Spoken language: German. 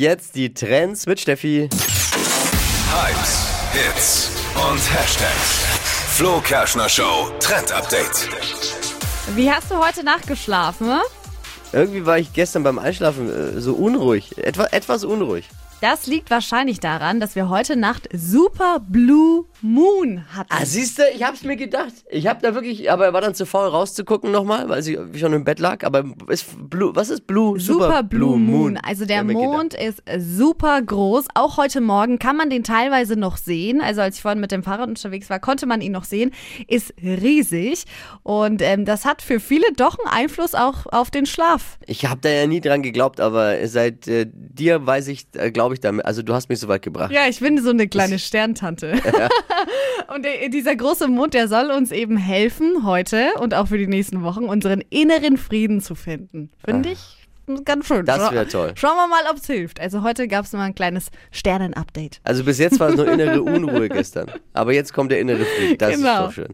Jetzt die Trends mit Steffi. Hypes, Hits und Hashtags. Flo Kerschner Show Trend Update. Wie hast du heute Nacht geschlafen? Irgendwie war ich gestern beim Einschlafen äh, so unruhig. Etwa, etwas unruhig. Das liegt wahrscheinlich daran, dass wir heute Nacht Super Blue Moon hatten. Ah, siehst du, ich hab's mir gedacht. Ich hab da wirklich, aber er war dann zu faul rauszugucken nochmal, weil sie schon im Bett lag. Aber ist Blue, was ist Blue? Super Blue Moon. Also der Hab mir gedacht. Mond ist super groß. Auch heute Morgen kann man den teilweise noch sehen. Also als ich vorhin mit dem Fahrrad unterwegs war, konnte man ihn noch sehen. Ist riesig. Und ähm, das hat für viele doch einen Einfluss auch auf den Schlaf. Ich habe da ja nie dran geglaubt, aber seit äh, dir weiß ich, äh, glaube ich damit. Also du hast mich so weit gebracht. Ja, ich bin so eine kleine Sterntante. und der, dieser große Mond, der soll uns eben helfen, heute und auch für die nächsten Wochen, unseren inneren Frieden zu finden. Finde ich ganz schön. Das Schau- wär toll. Schauen wir mal, ob es hilft. Also heute gab es mal ein kleines Sternen-Update. Also bis jetzt war es nur innere Unruhe gestern. Aber jetzt kommt der innere Frieden. Das ist Genau. doch schön.